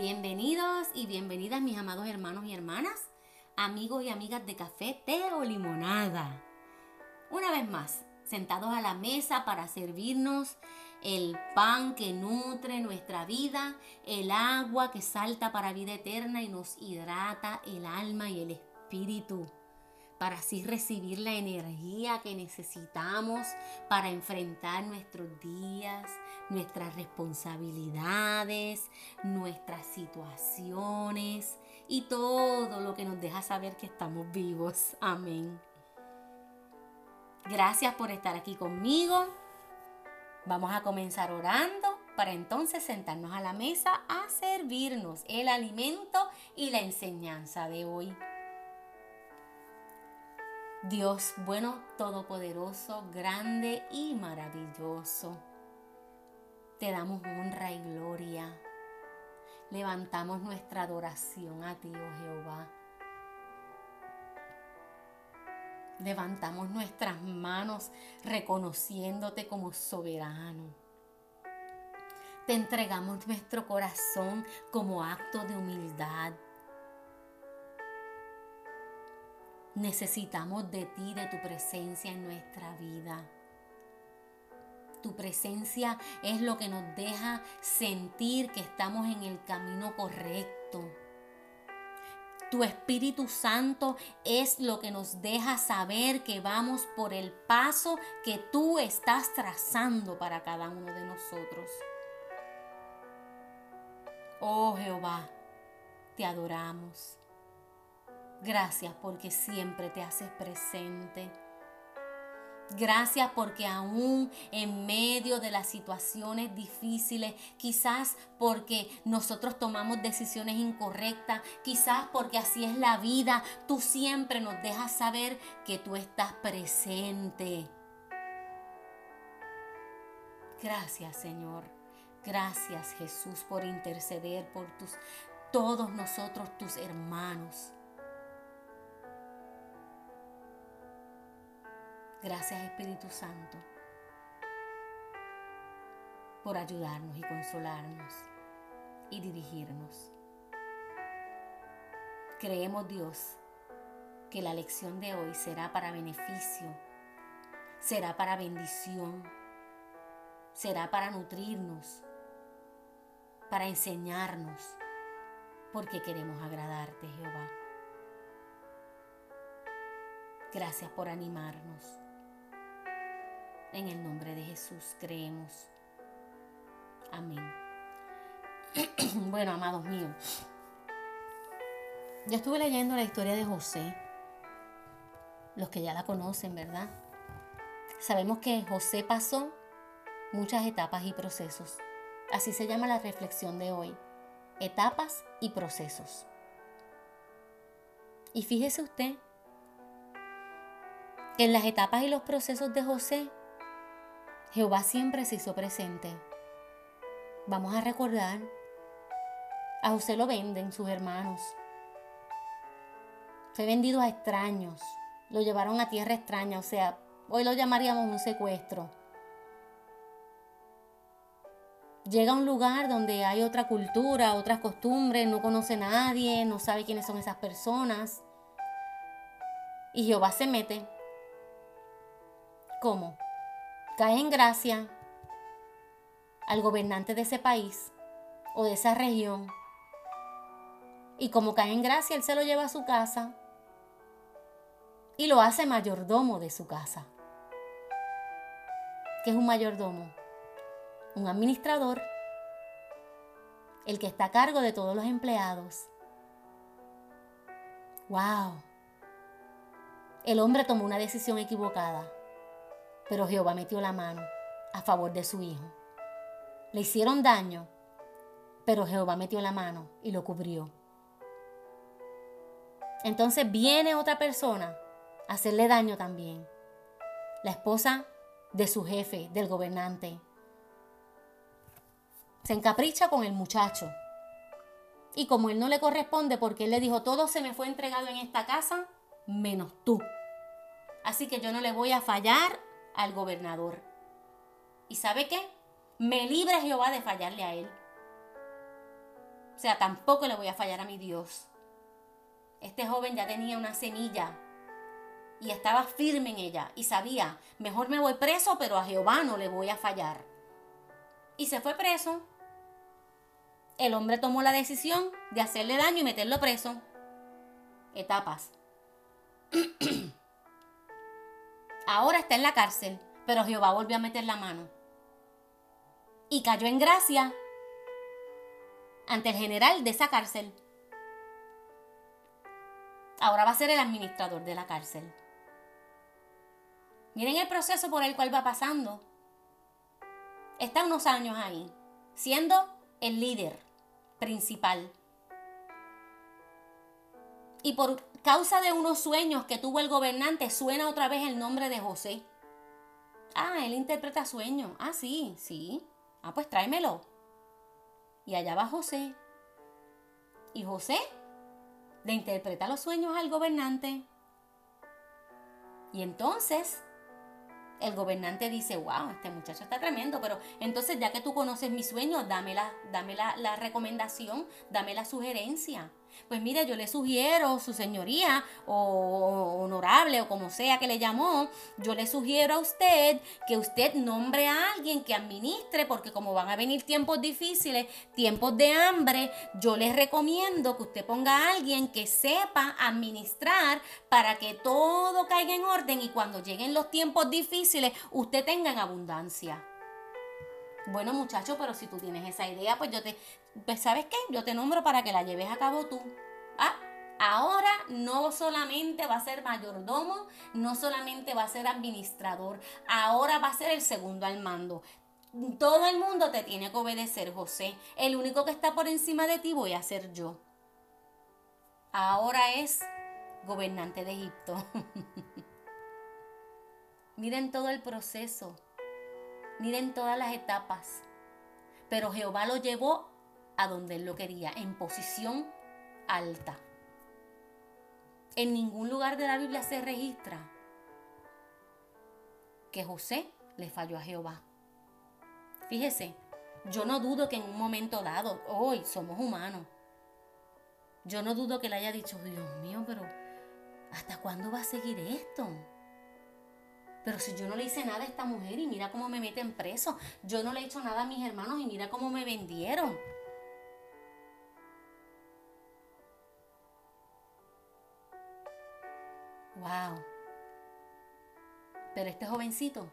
Bienvenidos y bienvenidas mis amados hermanos y hermanas, amigos y amigas de café, té o limonada. Una vez más, sentados a la mesa para servirnos el pan que nutre nuestra vida, el agua que salta para vida eterna y nos hidrata el alma y el espíritu para así recibir la energía que necesitamos para enfrentar nuestros días, nuestras responsabilidades, nuestras situaciones y todo lo que nos deja saber que estamos vivos. Amén. Gracias por estar aquí conmigo. Vamos a comenzar orando para entonces sentarnos a la mesa a servirnos el alimento y la enseñanza de hoy. Dios bueno, todopoderoso, grande y maravilloso. Te damos honra y gloria. Levantamos nuestra adoración a ti, oh Jehová. Levantamos nuestras manos reconociéndote como soberano. Te entregamos nuestro corazón como acto de humildad Necesitamos de ti, de tu presencia en nuestra vida. Tu presencia es lo que nos deja sentir que estamos en el camino correcto. Tu Espíritu Santo es lo que nos deja saber que vamos por el paso que tú estás trazando para cada uno de nosotros. Oh Jehová, te adoramos. Gracias porque siempre te haces presente. Gracias porque aún en medio de las situaciones difíciles, quizás porque nosotros tomamos decisiones incorrectas, quizás porque así es la vida, tú siempre nos dejas saber que tú estás presente. Gracias Señor. Gracias Jesús por interceder por tus todos nosotros tus hermanos. Gracias Espíritu Santo por ayudarnos y consolarnos y dirigirnos. Creemos Dios que la lección de hoy será para beneficio, será para bendición, será para nutrirnos, para enseñarnos, porque queremos agradarte Jehová. Gracias por animarnos. En el nombre de Jesús creemos. Amén. bueno, amados míos, yo estuve leyendo la historia de José. Los que ya la conocen, ¿verdad? Sabemos que José pasó muchas etapas y procesos. Así se llama la reflexión de hoy. Etapas y procesos. Y fíjese usted que en las etapas y los procesos de José Jehová siempre se hizo presente. Vamos a recordar, a José lo venden sus hermanos. Fue vendido a extraños, lo llevaron a tierra extraña, o sea, hoy lo llamaríamos un secuestro. Llega a un lugar donde hay otra cultura, otras costumbres, no conoce a nadie, no sabe quiénes son esas personas. Y Jehová se mete. ¿Cómo? Cae en gracia al gobernante de ese país o de esa región. Y como cae en gracia, él se lo lleva a su casa y lo hace mayordomo de su casa. ¿Qué es un mayordomo? Un administrador, el que está a cargo de todos los empleados. ¡Wow! El hombre tomó una decisión equivocada pero Jehová metió la mano a favor de su hijo. Le hicieron daño, pero Jehová metió la mano y lo cubrió. Entonces viene otra persona a hacerle daño también. La esposa de su jefe, del gobernante. Se encapricha con el muchacho. Y como él no le corresponde porque él le dijo, todo se me fue entregado en esta casa, menos tú. Así que yo no le voy a fallar al gobernador. ¿Y sabe qué? Me libre Jehová de fallarle a él. O sea, tampoco le voy a fallar a mi Dios. Este joven ya tenía una semilla y estaba firme en ella y sabía, mejor me voy preso, pero a Jehová no le voy a fallar. Y se fue preso. El hombre tomó la decisión de hacerle daño y meterlo preso. Etapas. Ahora está en la cárcel, pero Jehová volvió a meter la mano. Y cayó en gracia ante el general de esa cárcel. Ahora va a ser el administrador de la cárcel. Miren el proceso por el cual va pasando. Está unos años ahí, siendo el líder principal. Y por causa de unos sueños que tuvo el gobernante, suena otra vez el nombre de José. Ah, él interpreta sueños. Ah, sí, sí. Ah, pues tráemelo. Y allá va José. Y José le interpreta los sueños al gobernante. Y entonces el gobernante dice, wow, este muchacho está tremendo, pero entonces ya que tú conoces mis sueños, dame la, la, la recomendación, dame la sugerencia. Pues mire, yo le sugiero, su señoría, o honorable, o como sea que le llamó, yo le sugiero a usted que usted nombre a alguien que administre, porque como van a venir tiempos difíciles, tiempos de hambre, yo les recomiendo que usted ponga a alguien que sepa administrar para que todo caiga en orden y cuando lleguen los tiempos difíciles, usted tenga en abundancia. Bueno, muchacho, pero si tú tienes esa idea, pues yo te, pues ¿sabes qué? Yo te nombro para que la lleves a cabo tú. Ah, ahora no solamente va a ser mayordomo, no solamente va a ser administrador, ahora va a ser el segundo al mando. Todo el mundo te tiene que obedecer, José. El único que está por encima de ti voy a ser yo. Ahora es gobernante de Egipto. Miren todo el proceso. Miren todas las etapas. Pero Jehová lo llevó a donde él lo quería, en posición alta. En ningún lugar de la Biblia se registra que José le falló a Jehová. Fíjese, yo no dudo que en un momento dado, hoy somos humanos, yo no dudo que le haya dicho, Dios mío, pero ¿hasta cuándo va a seguir esto? Pero si yo no le hice nada a esta mujer y mira cómo me meten preso, yo no le he hecho nada a mis hermanos y mira cómo me vendieron. Wow. Pero este jovencito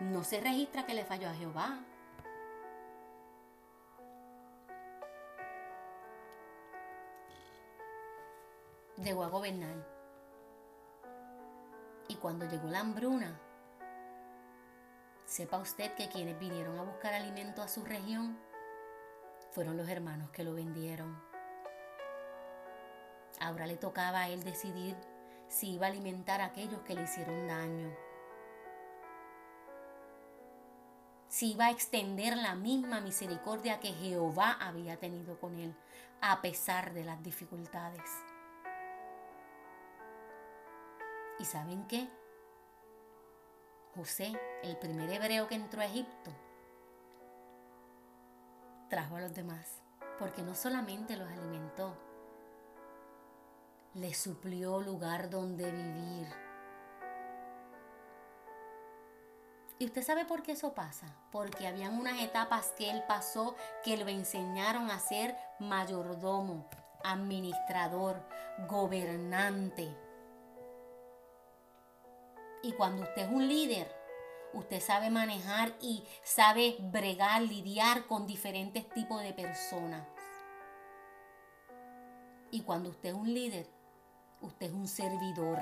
no se registra que le falló a Jehová. Llegó a gobernar. Y cuando llegó la hambruna, sepa usted que quienes vinieron a buscar alimento a su región fueron los hermanos que lo vendieron. Ahora le tocaba a él decidir si iba a alimentar a aquellos que le hicieron daño. Si iba a extender la misma misericordia que Jehová había tenido con él, a pesar de las dificultades. ¿Y saben qué? José, el primer hebreo que entró a Egipto, trajo a los demás, porque no solamente los alimentó, le suplió lugar donde vivir. ¿Y usted sabe por qué eso pasa? Porque habían unas etapas que él pasó que lo enseñaron a ser mayordomo, administrador, gobernante. Y cuando usted es un líder, usted sabe manejar y sabe bregar, lidiar con diferentes tipos de personas. Y cuando usted es un líder, usted es un servidor.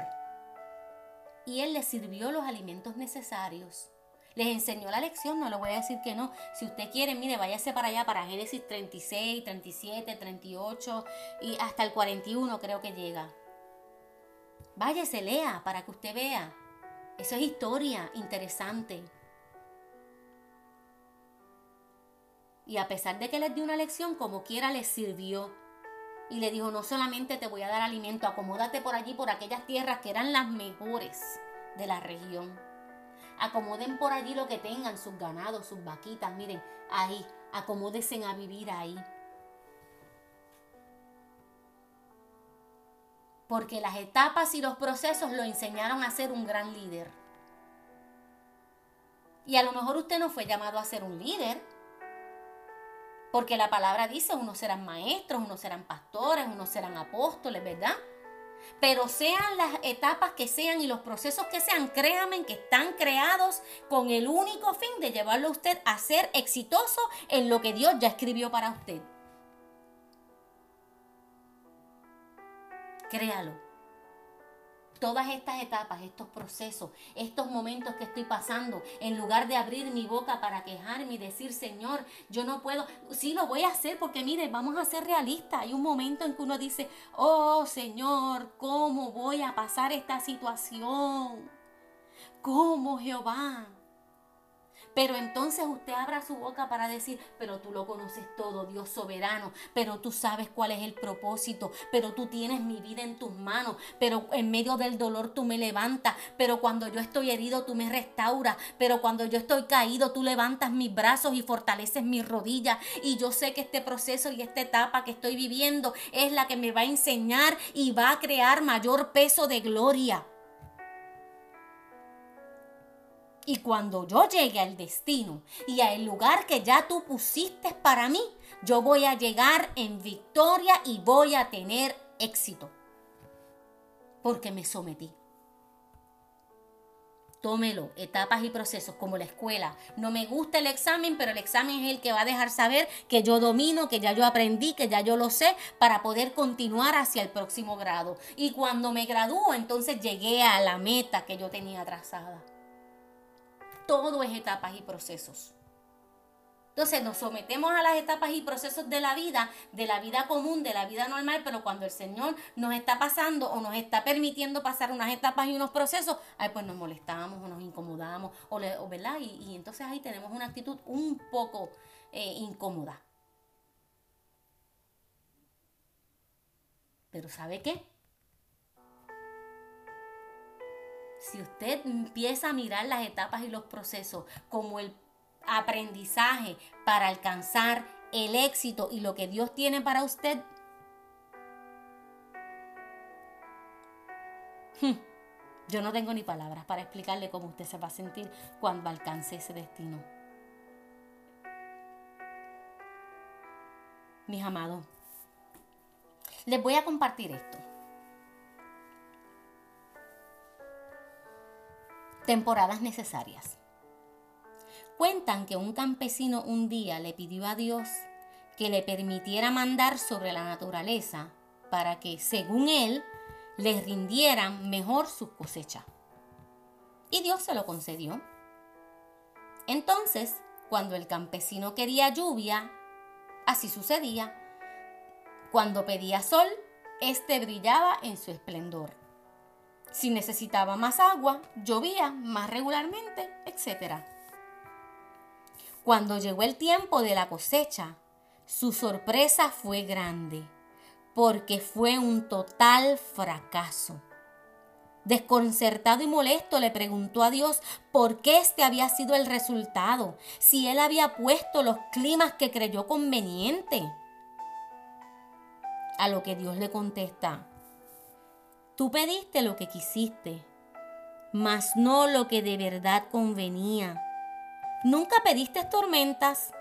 Y Él les sirvió los alimentos necesarios. Les enseñó la lección, no le voy a decir que no. Si usted quiere, mire, váyase para allá, para Génesis 36, 37, 38 y hasta el 41 creo que llega. Váyase, lea para que usted vea. Eso es historia interesante. Y a pesar de que les dio una lección, como quiera les sirvió y le dijo, no solamente te voy a dar alimento, acomódate por allí, por aquellas tierras que eran las mejores de la región. Acomoden por allí lo que tengan, sus ganados, sus vaquitas, miren, ahí, acomódense a vivir ahí. Porque las etapas y los procesos lo enseñaron a ser un gran líder. Y a lo mejor usted no fue llamado a ser un líder. Porque la palabra dice, unos serán maestros, unos serán pastores, unos serán apóstoles, ¿verdad? Pero sean las etapas que sean y los procesos que sean, créanme que están creados con el único fin de llevarlo a usted a ser exitoso en lo que Dios ya escribió para usted. Créalo todas estas etapas, estos procesos, estos momentos que estoy pasando, en lugar de abrir mi boca para quejarme y decir, Señor, yo no puedo, sí lo voy a hacer porque mire, vamos a ser realistas. Hay un momento en que uno dice, oh Señor, ¿cómo voy a pasar esta situación? ¿Cómo Jehová? Pero entonces usted abra su boca para decir, pero tú lo conoces todo, Dios soberano, pero tú sabes cuál es el propósito, pero tú tienes mi vida en tus manos, pero en medio del dolor tú me levantas, pero cuando yo estoy herido tú me restauras, pero cuando yo estoy caído tú levantas mis brazos y fortaleces mis rodillas. Y yo sé que este proceso y esta etapa que estoy viviendo es la que me va a enseñar y va a crear mayor peso de gloria. Y cuando yo llegue al destino y al lugar que ya tú pusiste para mí, yo voy a llegar en victoria y voy a tener éxito. Porque me sometí. Tómelo, etapas y procesos como la escuela. No me gusta el examen, pero el examen es el que va a dejar saber que yo domino, que ya yo aprendí, que ya yo lo sé, para poder continuar hacia el próximo grado. Y cuando me gradúo, entonces llegué a la meta que yo tenía trazada todo es etapas y procesos. Entonces nos sometemos a las etapas y procesos de la vida, de la vida común, de la vida normal, pero cuando el Señor nos está pasando o nos está permitiendo pasar unas etapas y unos procesos, ahí pues nos molestamos o nos incomodamos, o, ¿verdad? Y, entonces ahí tenemos una actitud un poco eh, incómoda. Pero ¿sabe qué? Si usted empieza a mirar las etapas y los procesos como el aprendizaje para alcanzar el éxito y lo que Dios tiene para usted, hmm, yo no tengo ni palabras para explicarle cómo usted se va a sentir cuando alcance ese destino. Mis amados, les voy a compartir esto. Temporadas necesarias. Cuentan que un campesino un día le pidió a Dios que le permitiera mandar sobre la naturaleza para que, según él, le rindieran mejor sus cosechas. Y Dios se lo concedió. Entonces, cuando el campesino quería lluvia, así sucedía. Cuando pedía sol, éste brillaba en su esplendor. Si necesitaba más agua, llovía más regularmente, etc. Cuando llegó el tiempo de la cosecha, su sorpresa fue grande, porque fue un total fracaso. Desconcertado y molesto le preguntó a Dios por qué este había sido el resultado, si él había puesto los climas que creyó conveniente. A lo que Dios le contesta, Tú pediste lo que quisiste, mas no lo que de verdad convenía. Nunca pediste tormentas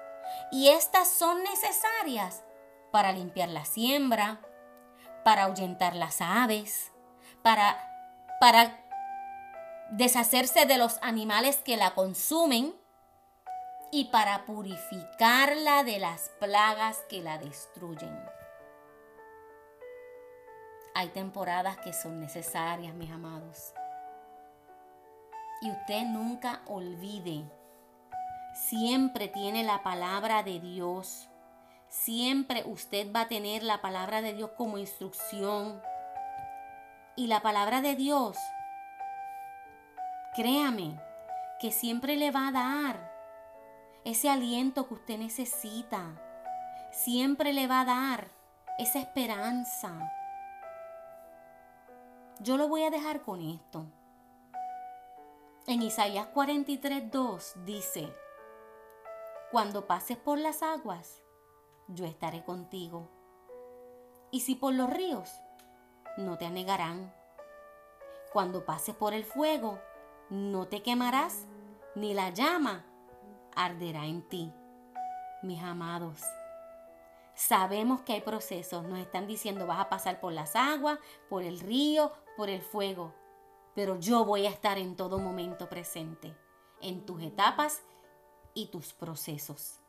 y estas son necesarias para limpiar la siembra, para ahuyentar las aves, para, para deshacerse de los animales que la consumen y para purificarla de las plagas que la destruyen. Hay temporadas que son necesarias, mis amados. Y usted nunca olvide, siempre tiene la palabra de Dios. Siempre usted va a tener la palabra de Dios como instrucción. Y la palabra de Dios, créame, que siempre le va a dar ese aliento que usted necesita. Siempre le va a dar esa esperanza. Yo lo voy a dejar con esto. En Isaías 43, 2 dice, Cuando pases por las aguas, yo estaré contigo. Y si por los ríos, no te anegarán. Cuando pases por el fuego, no te quemarás, ni la llama arderá en ti. Mis amados, sabemos que hay procesos. Nos están diciendo vas a pasar por las aguas, por el río, por el fuego. Pero yo voy a estar en todo momento presente, en tus etapas y tus procesos.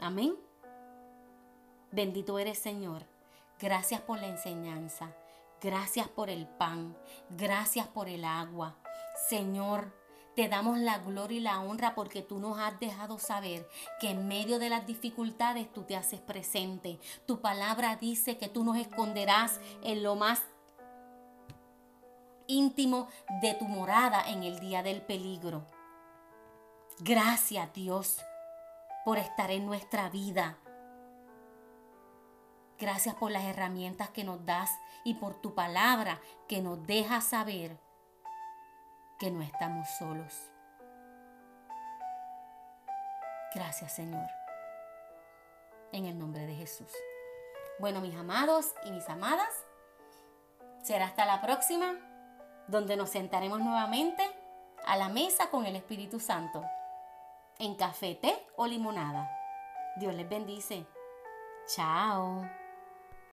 Amén. Bendito eres Señor. Gracias por la enseñanza. Gracias por el pan. Gracias por el agua. Señor, te damos la gloria y la honra porque tú nos has dejado saber que en medio de las dificultades tú te haces presente. Tu palabra dice que tú nos esconderás en lo más íntimo de tu morada en el día del peligro. Gracias Dios por estar en nuestra vida. Gracias por las herramientas que nos das y por tu palabra que nos deja saber que no estamos solos. Gracias Señor. En el nombre de Jesús. Bueno, mis amados y mis amadas, será hasta la próxima, donde nos sentaremos nuevamente a la mesa con el Espíritu Santo, en café, té o limonada. Dios les bendice. Chao.